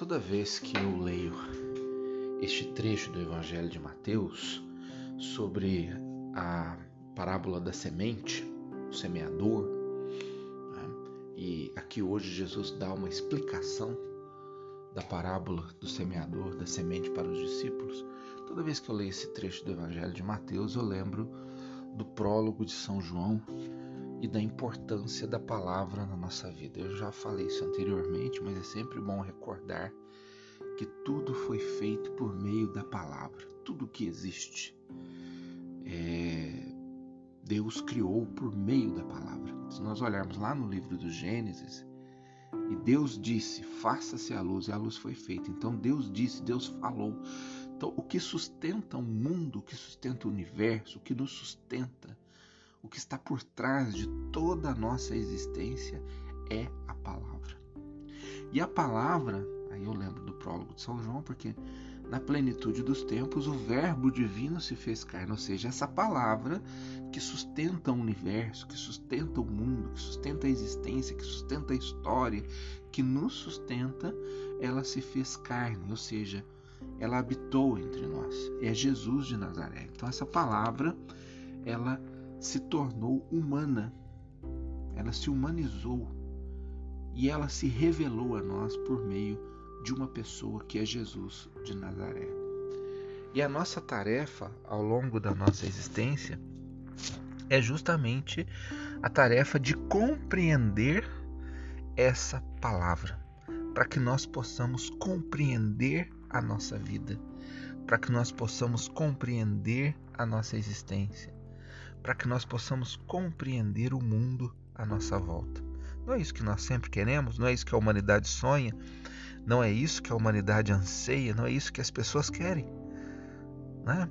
Toda vez que eu leio este trecho do Evangelho de Mateus sobre a parábola da semente, o semeador, né? e aqui hoje Jesus dá uma explicação da parábola do semeador, da semente para os discípulos. Toda vez que eu leio esse trecho do Evangelho de Mateus, eu lembro do prólogo de São João e da importância da palavra na nossa vida. Eu já falei isso anteriormente, mas é sempre bom recordar que tudo foi feito por meio da palavra. Tudo que existe, é, Deus criou por meio da palavra. Se nós olharmos lá no livro do Gênesis, e Deus disse: faça-se a luz, e a luz foi feita. Então Deus disse, Deus falou. Então, o que sustenta o mundo, o que sustenta o universo, o que nos sustenta, o que está por trás de toda a nossa existência é a palavra. E a palavra, aí eu lembro do prólogo de São João, porque na plenitude dos tempos o Verbo divino se fez carne, ou seja, essa palavra que sustenta o universo, que sustenta o mundo, que sustenta a existência, que sustenta a história, que nos sustenta, ela se fez carne, ou seja, ela habitou entre nós. É Jesus de Nazaré. Então essa palavra, ela se tornou humana, ela se humanizou e ela se revelou a nós por meio de uma pessoa que é Jesus de Nazaré. E a nossa tarefa ao longo da nossa existência é justamente a tarefa de compreender essa palavra, para que nós possamos compreender a nossa vida, para que nós possamos compreender a nossa existência para que nós possamos compreender o mundo à nossa volta. Não é isso que nós sempre queremos, não é isso que a humanidade sonha, não é isso que a humanidade anseia, não é isso que as pessoas querem. Né?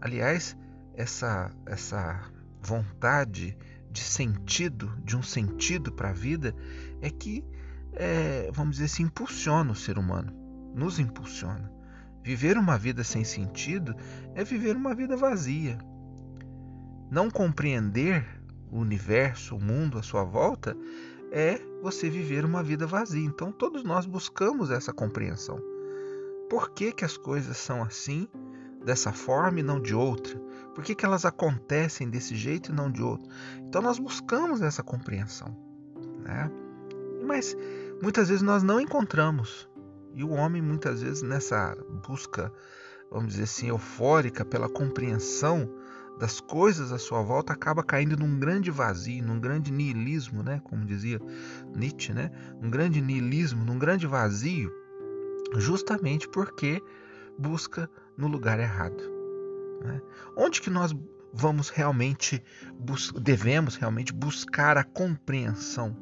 Aliás, essa, essa vontade de sentido, de um sentido para a vida, é que, é, vamos dizer assim, impulsiona o ser humano, nos impulsiona. Viver uma vida sem sentido é viver uma vida vazia, não compreender o universo, o mundo à sua volta, é você viver uma vida vazia. Então todos nós buscamos essa compreensão. Por que, que as coisas são assim, dessa forma e não de outra? Por que, que elas acontecem desse jeito e não de outro? Então nós buscamos essa compreensão. Né? Mas muitas vezes nós não encontramos. E o homem, muitas vezes, nessa busca, vamos dizer assim, eufórica pela compreensão, das coisas à sua volta acaba caindo num grande vazio, num grande niilismo, né? como dizia Nietzsche, né? um grande niilismo, num grande vazio, justamente porque busca no lugar errado. Né? Onde que nós vamos realmente, devemos realmente buscar a compreensão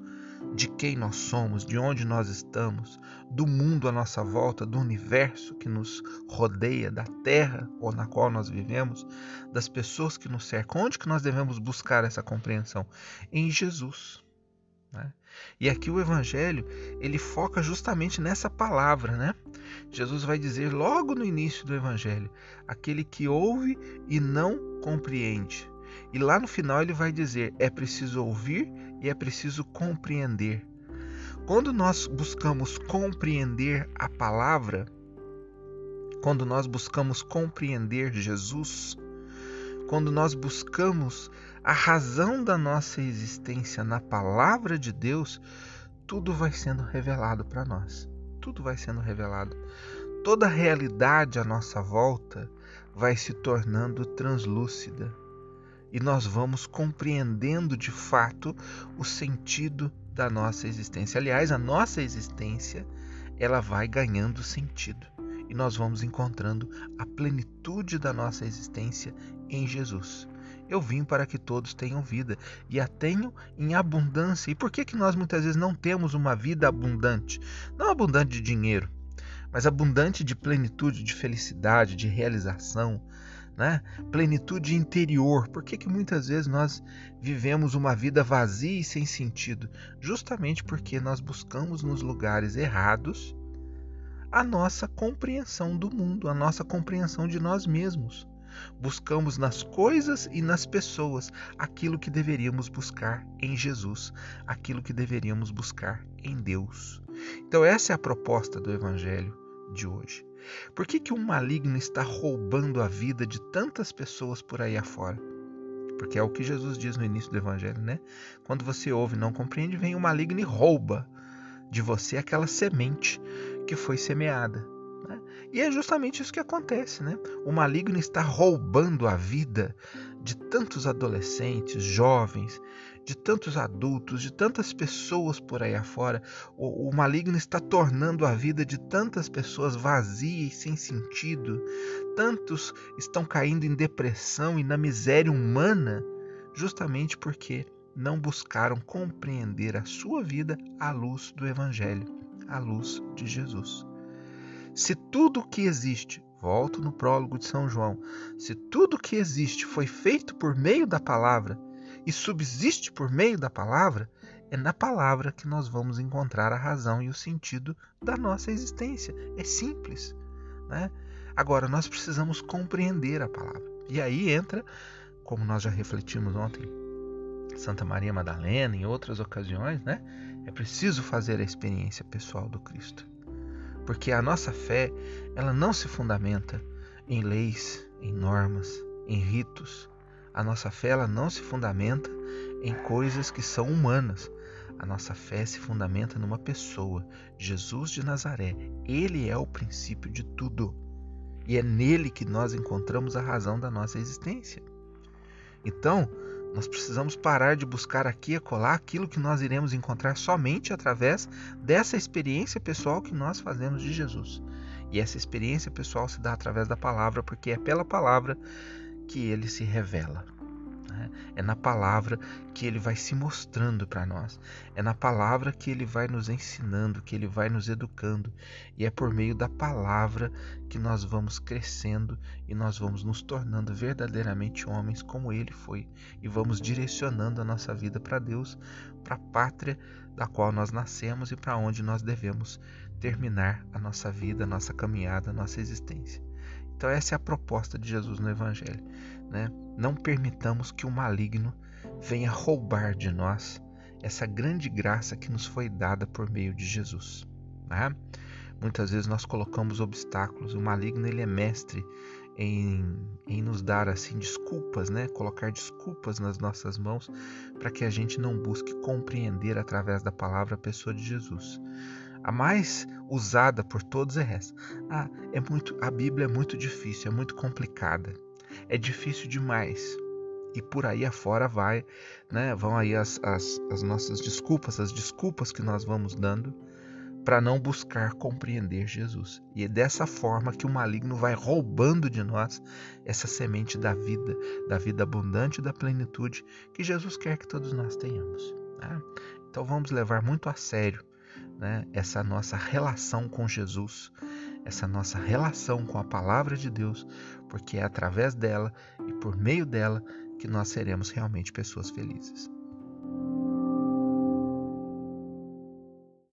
de quem nós somos, de onde nós estamos, do mundo à nossa volta, do universo que nos rodeia, da terra ou na qual nós vivemos, das pessoas que nos cercam. Onde que nós devemos buscar essa compreensão? Em Jesus. Né? E aqui o Evangelho ele foca justamente nessa palavra, né? Jesus vai dizer logo no início do Evangelho: aquele que ouve e não compreende. E lá no final ele vai dizer: é preciso ouvir e é preciso compreender. Quando nós buscamos compreender a palavra, quando nós buscamos compreender Jesus, quando nós buscamos a razão da nossa existência na palavra de Deus, tudo vai sendo revelado para nós. Tudo vai sendo revelado. Toda a realidade à nossa volta vai se tornando translúcida e nós vamos compreendendo de fato o sentido da nossa existência. Aliás, a nossa existência ela vai ganhando sentido e nós vamos encontrando a plenitude da nossa existência em Jesus. Eu vim para que todos tenham vida e a tenham em abundância. E por que, que nós muitas vezes não temos uma vida abundante? Não abundante de dinheiro, mas abundante de plenitude, de felicidade, de realização, né? plenitude interior. Por que, que muitas vezes nós vivemos uma vida vazia e sem sentido? Justamente porque nós buscamos nos lugares errados a nossa compreensão do mundo, a nossa compreensão de nós mesmos. buscamos nas coisas e nas pessoas aquilo que deveríamos buscar em Jesus, aquilo que deveríamos buscar em Deus. Então, essa é a proposta do Evangelho de hoje. Por que, que um maligno está roubando a vida de tantas pessoas por aí afora? Porque é o que Jesus diz no início do Evangelho, né? Quando você ouve e não compreende, vem o maligno e rouba de você aquela semente que foi semeada. Né? E é justamente isso que acontece, né? O maligno está roubando a vida de tantos adolescentes, jovens, de tantos adultos, de tantas pessoas por aí afora. O, o maligno está tornando a vida de tantas pessoas vazia e sem sentido. Tantos estão caindo em depressão e na miséria humana, justamente porque não buscaram compreender a sua vida à luz do Evangelho, à luz de Jesus. Se tudo o que existe, volto no prólogo de São João, se tudo que existe foi feito por meio da palavra, e subsiste por meio da palavra, é na palavra que nós vamos encontrar a razão e o sentido da nossa existência. É simples. Né? Agora, nós precisamos compreender a palavra. E aí entra, como nós já refletimos ontem, Santa Maria Madalena, em outras ocasiões, né? É preciso fazer a experiência pessoal do Cristo. Porque a nossa fé, ela não se fundamenta em leis, em normas, em ritos, a nossa fé ela não se fundamenta em coisas que são humanas. A nossa fé se fundamenta numa pessoa, Jesus de Nazaré. Ele é o princípio de tudo. E é nele que nós encontramos a razão da nossa existência. Então, nós precisamos parar de buscar aqui e colar aquilo que nós iremos encontrar somente através dessa experiência pessoal que nós fazemos de Jesus. E essa experiência pessoal se dá através da palavra, porque é pela palavra que ele se revela. Né? É na palavra que ele vai se mostrando para nós. É na palavra que ele vai nos ensinando, que ele vai nos educando. E é por meio da palavra que nós vamos crescendo e nós vamos nos tornando verdadeiramente homens como ele foi. E vamos direcionando a nossa vida para Deus, para a pátria da qual nós nascemos e para onde nós devemos terminar a nossa vida, a nossa caminhada, a nossa existência. Então, essa é a proposta de Jesus no Evangelho. Né? Não permitamos que o maligno venha roubar de nós essa grande graça que nos foi dada por meio de Jesus. Né? Muitas vezes nós colocamos obstáculos. O maligno ele é mestre em, em nos dar assim desculpas, né? Colocar desculpas nas nossas mãos para que a gente não busque compreender através da palavra a pessoa de Jesus. A mais usada por todos é essa. Ah, é muito, a Bíblia é muito difícil, é muito complicada. É difícil demais. E por aí afora vai, né? Vão aí as, as, as nossas desculpas, as desculpas que nós vamos dando para não buscar compreender Jesus. E é dessa forma que o maligno vai roubando de nós essa semente da vida, da vida abundante e da plenitude que Jesus quer que todos nós tenhamos. Né? Então vamos levar muito a sério né, essa nossa relação com Jesus, essa nossa relação com a palavra de Deus, porque é através dela e por meio dela que nós seremos realmente pessoas felizes.